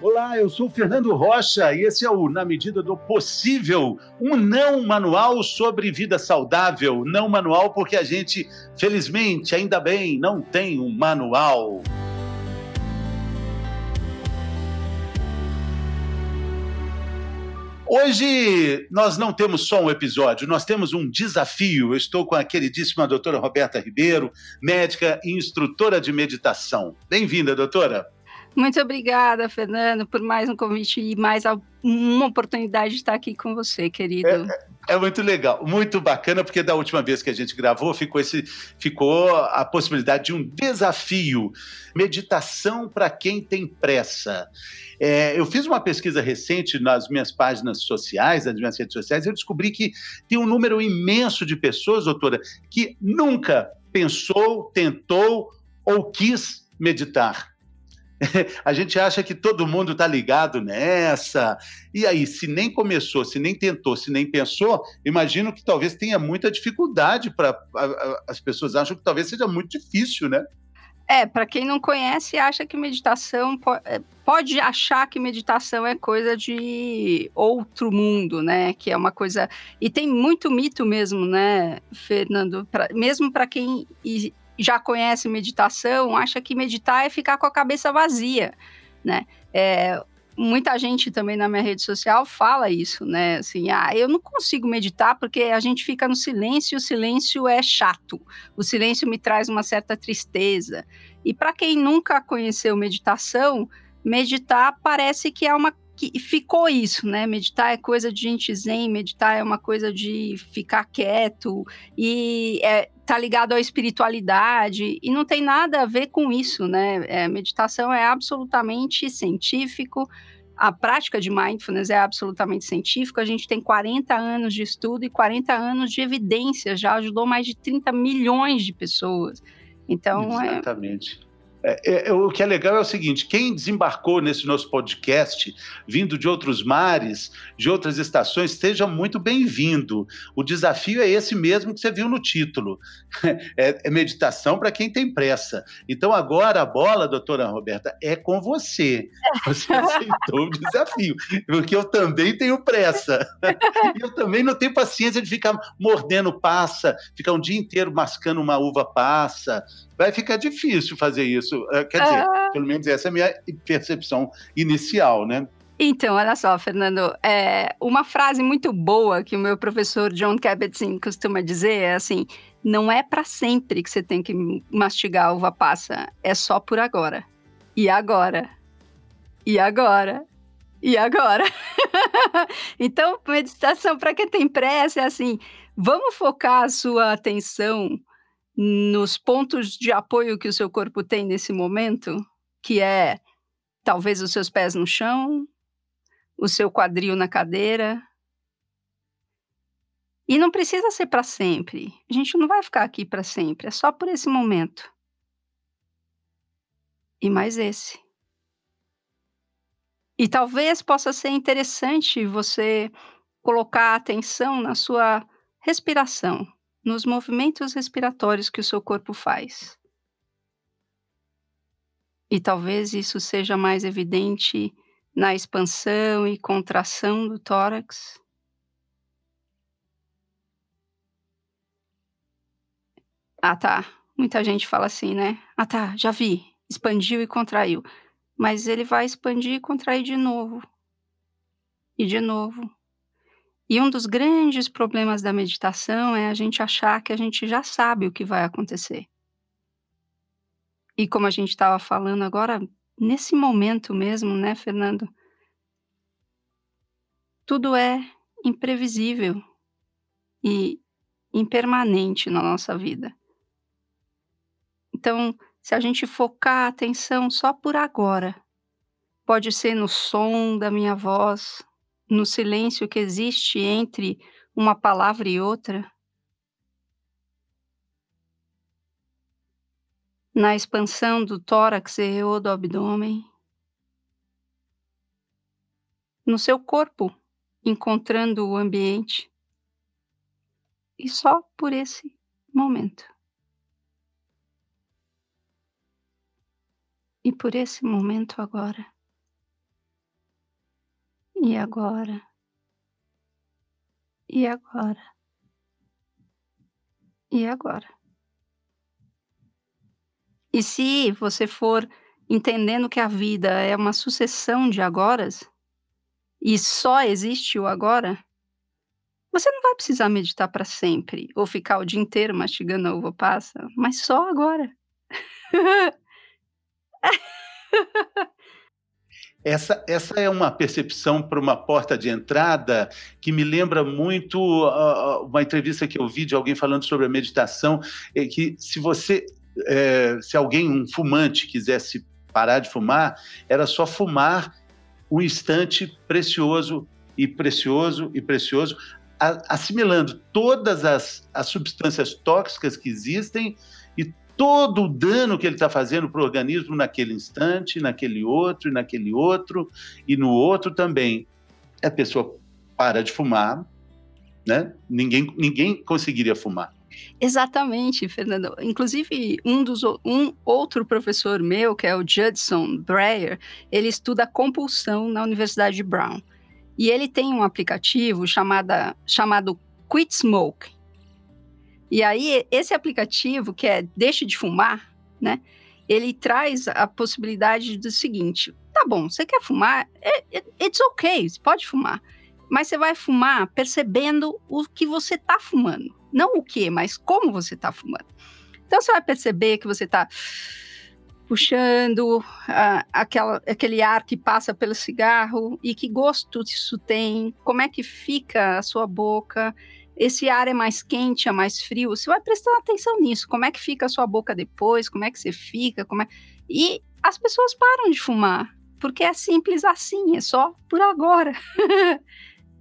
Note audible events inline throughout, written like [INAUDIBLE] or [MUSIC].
Olá, eu sou Fernando Rocha e esse é o Na Medida do Possível, um não manual sobre vida saudável. Não manual porque a gente, felizmente, ainda bem, não tem um manual. Hoje nós não temos só um episódio, nós temos um desafio. Eu estou com a queridíssima doutora Roberta Ribeiro, médica e instrutora de meditação. Bem-vinda, doutora. Muito obrigada, Fernando, por mais um convite e mais uma oportunidade de estar aqui com você, querido. É, é, muito legal, muito bacana, porque da última vez que a gente gravou ficou, esse, ficou a possibilidade de um desafio. Meditação para quem tem pressa. É, eu fiz uma pesquisa recente nas minhas páginas sociais, nas minhas redes sociais, e eu descobri que tem um número imenso de pessoas, doutora, que nunca pensou, tentou ou quis meditar. [LAUGHS] a gente acha que todo mundo está ligado nessa. E aí, se nem começou, se nem tentou, se nem pensou, imagino que talvez tenha muita dificuldade para. As pessoas acham que talvez seja muito difícil, né? É, para quem não conhece, acha que meditação é, pode achar que meditação é coisa de outro mundo, né? Que é uma coisa e tem muito mito mesmo, né, Fernando? Pra, mesmo para quem já conhece meditação, acha que meditar é ficar com a cabeça vazia, né? É, muita gente também na minha rede social fala isso, né? Assim, ah, eu não consigo meditar porque a gente fica no silêncio e o silêncio é chato. O silêncio me traz uma certa tristeza. E para quem nunca conheceu meditação, meditar parece que é uma que ficou isso, né? Meditar é coisa de gente zen, meditar é uma coisa de ficar quieto e é, tá ligado à espiritualidade e não tem nada a ver com isso, né? É, meditação é absolutamente científico, a prática de mindfulness é absolutamente científica. A gente tem 40 anos de estudo e 40 anos de evidência, já ajudou mais de 30 milhões de pessoas. Então, é Exatamente. É é, é, o que é legal é o seguinte: quem desembarcou nesse nosso podcast, vindo de outros mares, de outras estações, seja muito bem-vindo. O desafio é esse mesmo que você viu no título: [LAUGHS] é, é meditação para quem tem pressa. Então, agora a bola, doutora Roberta, é com você. Você aceitou o desafio, porque eu também tenho pressa. [LAUGHS] eu também não tenho paciência de ficar mordendo passa, ficar um dia inteiro mascando uma uva passa, vai ficar difícil fazer isso. Eh, quer dizer, ah. pelo menos essa é a minha percepção inicial, né? Então, olha só, Fernando, é, uma frase muito boa que o meu professor John Kabat-Zinn costuma dizer é assim, não é para sempre que você tem que mastigar a uva passa, é só por agora. E agora? E agora? E agora? [LAUGHS] então, meditação para quem tem pressa é assim, vamos focar a sua atenção nos pontos de apoio que o seu corpo tem nesse momento, que é talvez os seus pés no chão, o seu quadril na cadeira. E não precisa ser para sempre. A gente não vai ficar aqui para sempre, é só por esse momento. E mais esse. E talvez possa ser interessante você colocar atenção na sua respiração nos movimentos respiratórios que o seu corpo faz. E talvez isso seja mais evidente na expansão e contração do tórax. Ah, tá. Muita gente fala assim, né? Ah, tá, já vi. Expandiu e contraiu. Mas ele vai expandir e contrair de novo. E de novo. E um dos grandes problemas da meditação é a gente achar que a gente já sabe o que vai acontecer. E como a gente estava falando agora, nesse momento mesmo, né, Fernando? Tudo é imprevisível e impermanente na nossa vida. Então, se a gente focar a atenção só por agora, pode ser no som da minha voz, no silêncio que existe entre uma palavra e outra, na expansão do tórax e do abdômen, no seu corpo, encontrando o ambiente, e só por esse momento. E por esse momento agora. E agora? E agora? E agora? E se você for entendendo que a vida é uma sucessão de agoras, e só existe o agora, você não vai precisar meditar para sempre ou ficar o dia inteiro mastigando a uva passa, mas só agora. [LAUGHS] Essa, essa é uma percepção para uma porta de entrada que me lembra muito uh, uma entrevista que eu vi de alguém falando sobre a meditação, é que se você, é, se alguém, um fumante, quisesse parar de fumar, era só fumar um instante precioso e precioso e precioso, assimilando todas as, as substâncias tóxicas que existem todo o dano que ele está fazendo para o organismo naquele instante, naquele outro, e naquele outro, e no outro também. A pessoa para de fumar, né? Ninguém, ninguém conseguiria fumar. Exatamente, Fernando. Inclusive, um, dos, um outro professor meu, que é o Judson Breyer, ele estuda compulsão na Universidade de Brown. E ele tem um aplicativo chamada, chamado Quit Smoke. E aí, esse aplicativo, que é Deixe de Fumar, né? Ele traz a possibilidade do seguinte: tá bom, você quer fumar? É, é, it's ok, você pode fumar. Mas você vai fumar percebendo o que você está fumando. Não o que, mas como você está fumando. Então você vai perceber que você está puxando uh, aquela, aquele ar que passa pelo cigarro e que gosto isso tem, como é que fica a sua boca, esse ar é mais quente, é mais frio, você vai prestar atenção nisso, como é que fica a sua boca depois, como é que você fica, como é... E as pessoas param de fumar, porque é simples assim, é só por agora. [LAUGHS]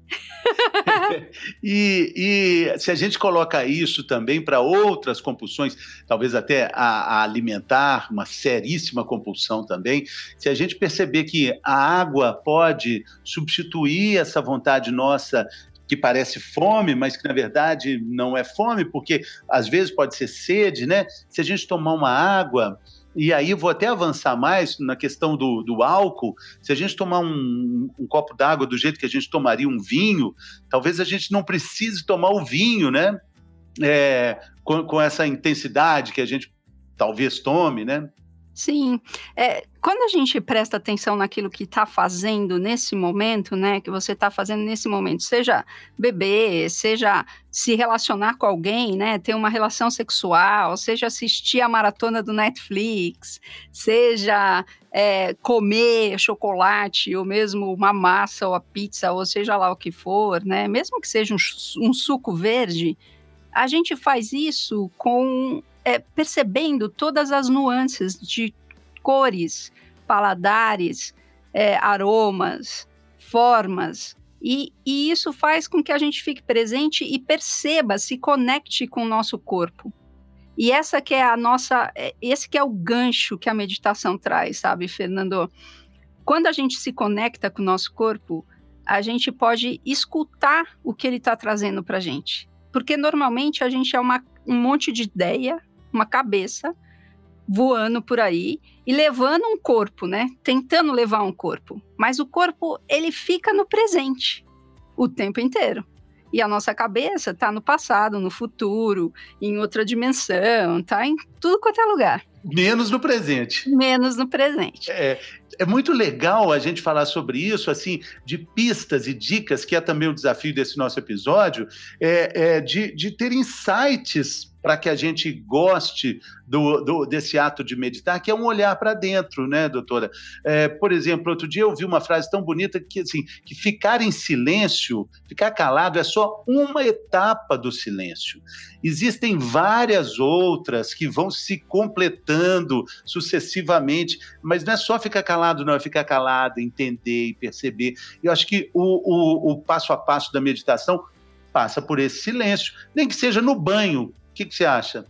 [LAUGHS] e, e, se a gente coloca isso também para outras compulsões, talvez até a, a, alimentar, uma seríssima compulsão também, se a gente perceber que a água pode substituir essa vontade nossa que parece fome, mas que na verdade não é fome, porque às vezes pode ser sede, né? Se a gente tomar uma água, e aí vou até avançar mais na questão do, do álcool. Se a gente tomar um, um copo d'água do jeito que a gente tomaria um vinho, talvez a gente não precise tomar o vinho, né? É, com, com essa intensidade que a gente talvez tome, né? Sim. É, quando a gente presta atenção naquilo que está fazendo nesse momento, né, que você está fazendo nesse momento, seja beber, seja se relacionar com alguém, né, ter uma relação sexual, seja assistir a maratona do Netflix, seja é, comer chocolate, ou mesmo uma massa ou a pizza, ou seja lá o que for, né, mesmo que seja um, um suco verde, a gente faz isso com é, percebendo todas as nuances de cores, paladares, é, aromas, formas. E, e, isso faz com que a gente fique presente e perceba, se conecte com o nosso corpo. E essa que é a nossa, é, esse que é o gancho que a meditação traz, sabe, Fernando? Quando a gente se conecta com o nosso corpo, a gente pode escutar o que ele está trazendo para a gente. Porque normalmente a gente é uma, um monte de ideia, uma cabeça voando por aí e levando um corpo, né? Tentando levar um corpo. Mas o corpo, ele fica no presente o tempo inteiro. E a nossa cabeça está no passado, no futuro, em outra dimensão, tá em tudo quanto é lugar. Menos no presente. Menos no presente. É, é muito legal a gente falar sobre isso, assim, de pistas e dicas, que é também o desafio desse nosso episódio, é, é de, de ter insights para que a gente goste do, do, desse ato de meditar, que é um olhar para dentro, né, doutora? É, por exemplo, outro dia eu vi uma frase tão bonita que, assim, que ficar em silêncio, ficar calado, é só uma etapa do silêncio. Existem várias outras que vão se completando sucessivamente, mas não é só ficar calado, não, é ficar calado, entender e perceber. Eu acho que o, o, o passo a passo da meditação passa por esse silêncio, nem que seja no banho, que, que você acha?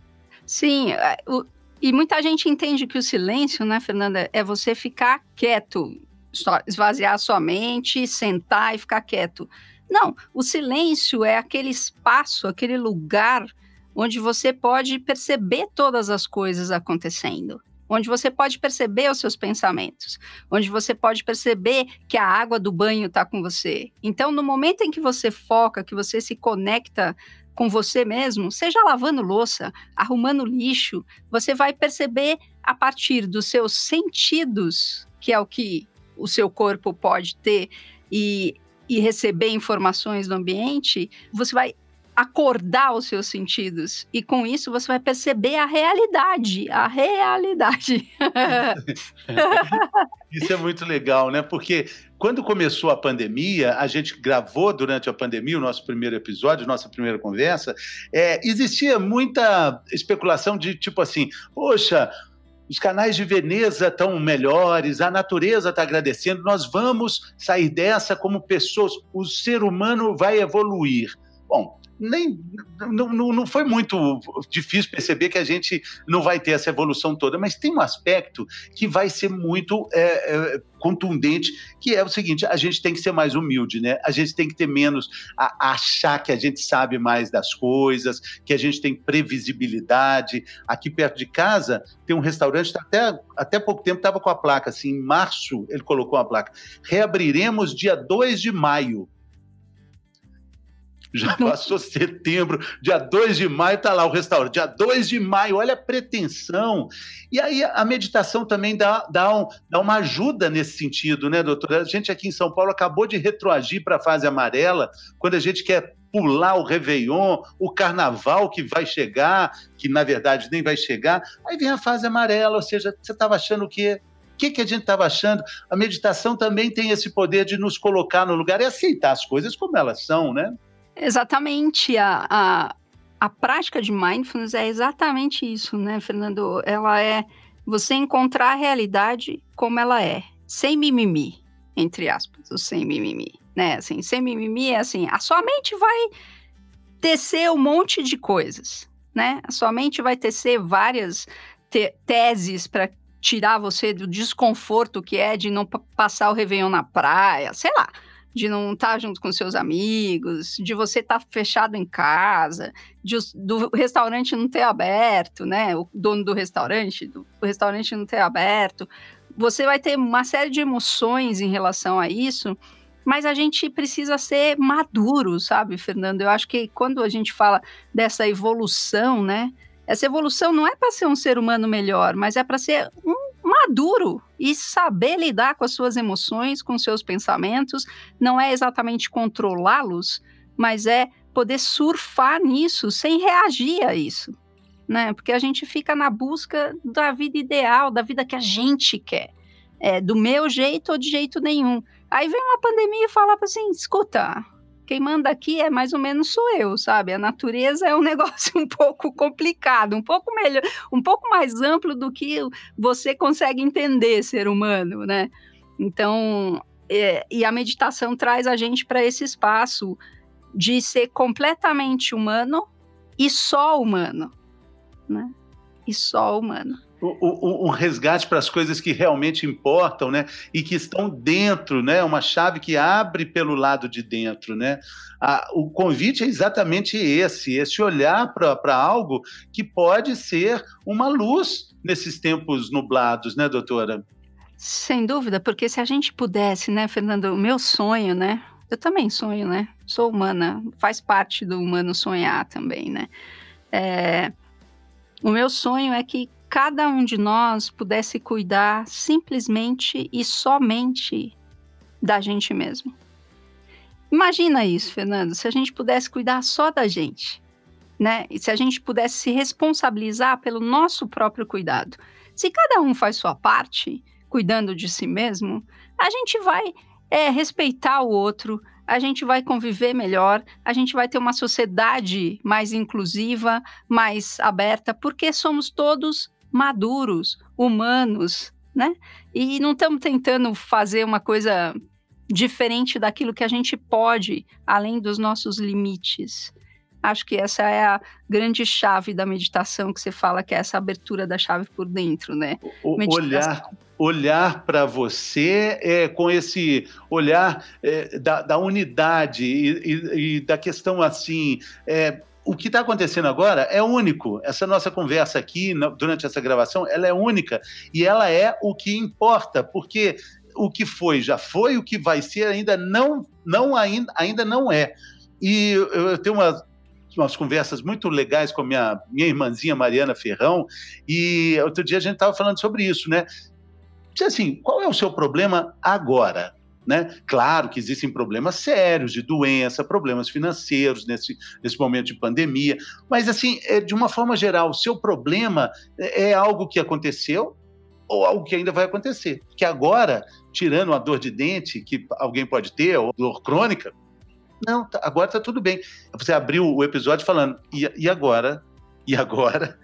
Sim, é, o, e muita gente entende que o silêncio, né, Fernanda, é você ficar quieto, só esvaziar sua mente, sentar e ficar quieto. Não, o silêncio é aquele espaço, aquele lugar onde você pode perceber todas as coisas acontecendo. onde você pode perceber os seus pensamentos, onde você pode perceber que a água do banho está com você. Então, no momento em que você foca, que você se conecta com você mesmo, seja lavando louça, arrumando lixo, você vai perceber a partir dos seus sentidos, que é o que o seu corpo pode ter e, e receber informações do ambiente, você vai acordar os seus sentidos. E com isso você vai perceber a realidade. A realidade. [LAUGHS] isso é muito legal, né? Porque quando começou a pandemia, a gente gravou durante a pandemia o nosso primeiro episódio, nossa primeira conversa, é, existia muita especulação de tipo assim, poxa, os canais de Veneza estão melhores, a natureza está agradecendo, nós vamos sair dessa como pessoas, o ser humano vai evoluir. Bom, nem não, não foi muito difícil perceber que a gente não vai ter essa evolução toda, mas tem um aspecto que vai ser muito é, é, contundente, que é o seguinte: a gente tem que ser mais humilde, né? A gente tem que ter menos a, a achar que a gente sabe mais das coisas, que a gente tem previsibilidade. Aqui perto de casa tem um restaurante, tá até, até pouco tempo estava com a placa, assim, em março ele colocou a placa. Reabriremos dia 2 de maio já [LAUGHS] passou setembro, dia 2 de maio está lá o restaurante, dia 2 de maio, olha a pretensão. E aí a meditação também dá, dá, um, dá uma ajuda nesse sentido, né, doutora? A gente aqui em São Paulo acabou de retroagir para a fase amarela, quando a gente quer pular o Réveillon, o carnaval que vai chegar, que na verdade nem vai chegar, aí vem a fase amarela, ou seja, você estava achando o quê? O que, que a gente estava achando? A meditação também tem esse poder de nos colocar no lugar e aceitar as coisas como elas são, né? Exatamente. A, a, a prática de mindfulness é exatamente isso, né, Fernando? Ela é você encontrar a realidade como ela é, sem mimimi, entre aspas, o sem mimimi, né? Assim, sem mimimi é assim, a sua mente vai tecer um monte de coisas, né? A sua mente vai tecer várias te teses para tirar você do desconforto que é de não passar o Réveillon na praia, sei lá de não estar tá junto com seus amigos, de você estar tá fechado em casa, de, do restaurante não ter aberto, né? O dono do restaurante, do restaurante não ter aberto. Você vai ter uma série de emoções em relação a isso, mas a gente precisa ser maduro, sabe, Fernando? Eu acho que quando a gente fala dessa evolução, né? Essa evolução não é para ser um ser humano melhor, mas é para ser um maduro e saber lidar com as suas emoções, com seus pensamentos. Não é exatamente controlá-los, mas é poder surfar nisso sem reagir a isso. Né? Porque a gente fica na busca da vida ideal, da vida que a gente quer. É, do meu jeito ou de jeito nenhum. Aí vem uma pandemia e fala assim: escuta, quem manda aqui é mais ou menos sou eu, sabe? A natureza é um [LAUGHS] negócio um pouco complicado, um pouco melhor, um pouco mais amplo do que você consegue entender ser humano, né? Então, é, e a meditação traz a gente para esse espaço de ser completamente humano e só humano, né? E só humano um resgate para as coisas que realmente importam, né? E que estão dentro, né? Uma chave que abre pelo lado de dentro, né? o convite é exatamente esse, esse olhar para algo que pode ser uma luz nesses tempos nublados, né, doutora? Sem dúvida, porque se a gente pudesse, né, Fernando, o meu sonho, né? Eu também sonho, né? Sou humana, faz parte do humano sonhar também, né? É, o meu sonho é que cada um de nós pudesse cuidar simplesmente e somente da gente mesmo. Imagina isso, Fernando, se a gente pudesse cuidar só da gente, né? E se a gente pudesse se responsabilizar pelo nosso próprio cuidado. Se cada um faz sua parte, cuidando de si mesmo, a gente vai é, respeitar o outro, a gente vai conviver melhor, a gente vai ter uma sociedade mais inclusiva, mais aberta, porque somos todos maduros, humanos, né? E não estamos tentando fazer uma coisa diferente daquilo que a gente pode, além dos nossos limites. Acho que essa é a grande chave da meditação que você fala, que é essa abertura da chave por dentro, né? O, olhar olhar para você é, com esse olhar é, da, da, unidade e, e, e, da questão assim é, o que está acontecendo agora é único. Essa nossa conversa aqui, durante essa gravação, ela é única e ela é o que importa, porque o que foi já foi, o que vai ser ainda não, não ainda, ainda não é. E eu tenho uma, umas conversas muito legais com a minha, minha irmãzinha Mariana Ferrão, e outro dia a gente estava falando sobre isso, né? Assim, qual é o seu problema agora? Né? Claro que existem problemas sérios de doença, problemas financeiros nesse, nesse momento de pandemia, mas assim, é, de uma forma geral, o seu problema é, é algo que aconteceu ou algo que ainda vai acontecer. Que agora, tirando a dor de dente que alguém pode ter, ou dor crônica, não, tá, agora está tudo bem. Você abriu o episódio falando, e, e agora? E agora?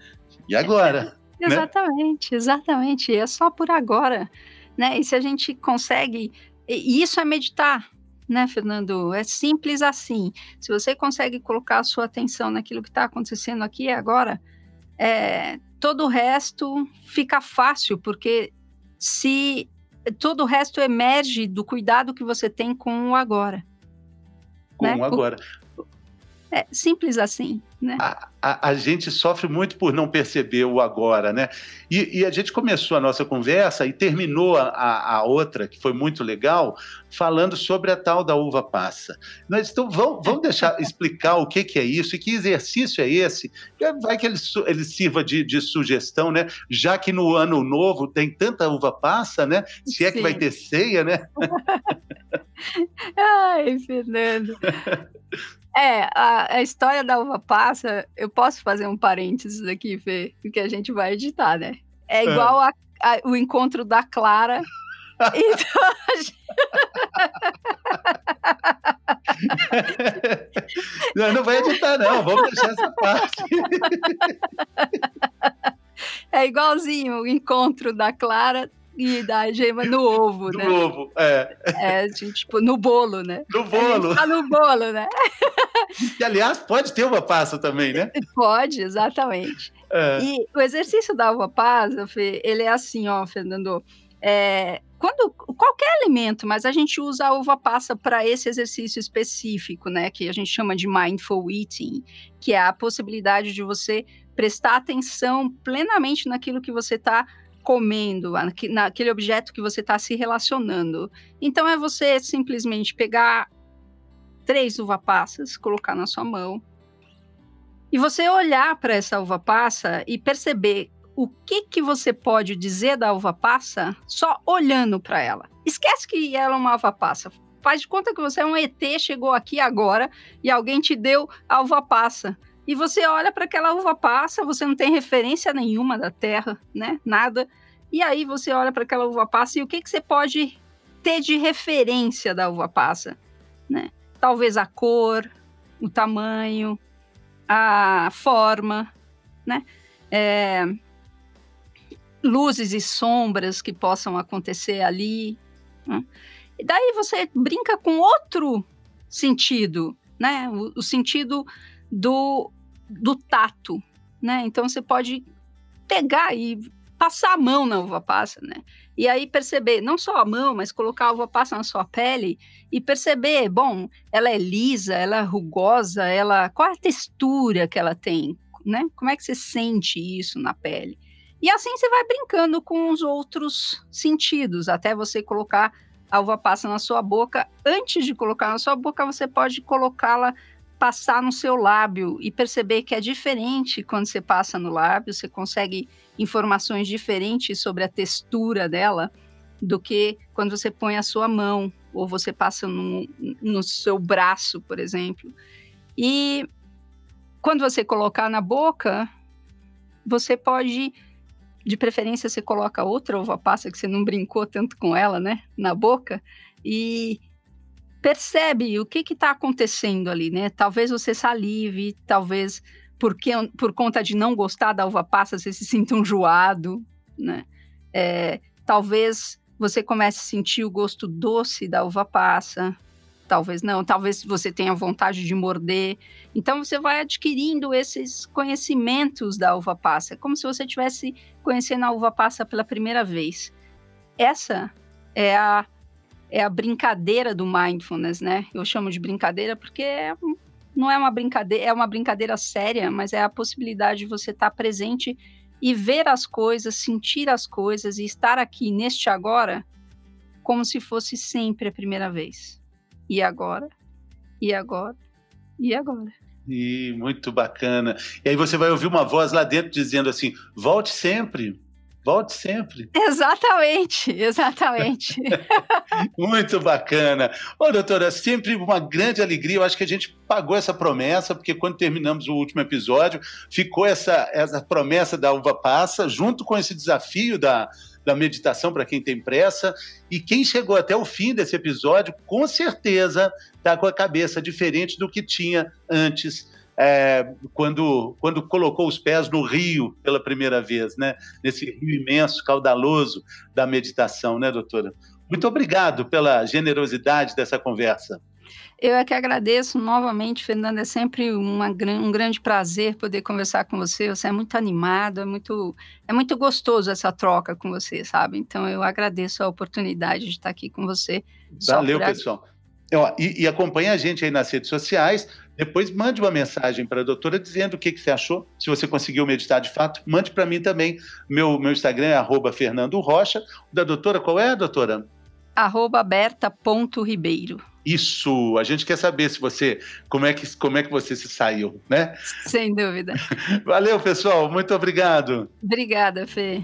E agora? exatamente, [LAUGHS] né? exatamente. É só por agora. Né? E se a gente consegue e isso é meditar, né, Fernando? É simples assim. Se você consegue colocar a sua atenção naquilo que está acontecendo aqui e agora, é, todo o resto fica fácil, porque se todo o resto emerge do cuidado que você tem com o agora. Com né? o agora. É simples assim, né? A, a, a, gente sofre muito por não perceber o agora, né? E, e a gente começou a nossa conversa e terminou a, a, outra, que foi muito legal, falando sobre a tal da uva passa. Nós, então, vamos, vamos deixar [LAUGHS] explicar o que, que é isso e que exercício é esse. Vai que ele, ele sirva de, de sugestão, né? Já que no ano novo tem tanta uva passa, né? Se é Sim. que vai ter ceia, né? [LAUGHS] Ai, Fernando. [LAUGHS] É, a, a, história da uva passa, eu posso fazer um parênteses aqui, Fê, porque a gente vai editar, né? É, é. igual é. A, a, o encontro da Clara. [LAUGHS] então, [LAUGHS] não, não vai editar, não. Vamos deixar essa parte. [LAUGHS] É igualzinho o encontro da Clara e da gema no ovo, no né? No ovo, é. É, tipo, no bolo, né? No bolo. Tá no bolo, né? Que, aliás, pode ter uva passa também, né? Pode, exatamente. É. E o exercício da uva passa, Fê, ele é assim, ó, Fernando. É, quando qualquer alimento, mas a gente usa a uva passa para esse exercício específico, né, que a gente chama de mindful eating, que é a possibilidade de você prestar atenção plenamente naquilo que você está comendo, naquele objeto que você está se relacionando. Então é você simplesmente pegar três uva passas, colocar na sua mão e você olhar para essa uva passa e perceber o que que você pode dizer da uva passa só olhando para ela. Esquece que ela é uma uva passa. Faz de conta que você é um ET, chegou aqui agora e alguém te deu a uva passa e você olha para aquela uva passa, você não tem referência nenhuma da terra, né? Nada. E aí você olha para aquela uva passa e o que, que você pode ter de referência da uva passa, né? Talvez a cor, o tamanho, a forma, né? É, luzes e sombras que possam acontecer ali. Né? E daí você brinca com outro sentido, né? O, o sentido do, do tato, né? Então você pode pegar e passar a mão na uva passa, né? E aí perceber, não só a mão, mas colocar a uva passa na sua pele e perceber, bom, ela é lisa, ela é rugosa, ela qual é a textura que ela tem, né? Como é que você sente isso na pele? E assim você vai brincando com os outros sentidos, até você colocar a uva passa na sua boca. Antes de colocar na sua boca, você pode colocá-la passar no seu lábio e perceber que é diferente quando você passa no lábio, você consegue informações diferentes sobre a textura dela do que quando você põe a sua mão ou você passa no, no seu braço, por exemplo. E quando você colocar na boca, você pode, de preferência, você coloca outra uva passa que você não brincou tanto com ela, né, na boca, e percebe o que está acontecendo ali, né? Talvez você salive, talvez porque, por conta de não gostar da uva passa você se sinta enjoado, né? É, talvez você comece a sentir o gosto doce da uva passa, talvez não, talvez você tenha vontade de morder. Então você vai adquirindo esses conhecimentos da uva passa, é como se você estivesse conhecendo a uva passa pela primeira vez. Essa é a é a brincadeira do mindfulness, né? Eu chamo de brincadeira porque é não é uma brincadeira, é uma brincadeira séria, mas é a possibilidade de você estar tá presente e ver as coisas, sentir as coisas e estar aqui neste agora como se fosse sempre a primeira vez. E agora? E agora? E agora? E muito bacana. E aí você vai ouvir uma voz lá dentro dizendo assim: volte sempre, Volte sempre. [LAUGHS] Exatamente, exatamente. [LAUGHS] Muito bacana. Ô, doutora, sempre uma grande alegria. Eu acho que a gente pagou essa promessa, porque quando terminamos o último episódio, ficou essa, essa promessa da uva passa, junto com esse desafio da, da meditação para quem tem pressa. E quem chegou até o fim desse episódio, com certeza está com a cabeça diferente do que tinha antes é, quando, quando colocou os pés no rio pela primeira vez, né? Nesse rio imenso, caudaloso da meditação, né, doutora? Muito obrigado pela generosidade dessa conversa. Eu é que agradeço novamente, Fernanda. É sempre uma, um grande prazer poder conversar com você. Você é muito animado, é muito, é muito gostoso essa troca com você, sabe? Então eu agradeço a oportunidade de estar aqui com você. Valeu, pessoal. E, e acompanha a gente aí nas redes sociais. Depois mande uma mensagem para a doutora dizendo o que, que você achou. Se você conseguiu meditar de fato, mande para mim também. Meu, meu Instagram é arroba Fernando Rocha. O da doutora, qual é, doutora? Arroba Berta.ribeiro. Isso, a gente quer saber se você como é que como é que você se saiu, né? Sem dúvida. [LAUGHS] Valeu, pessoal, muito obrigado. Obrigada, Fê.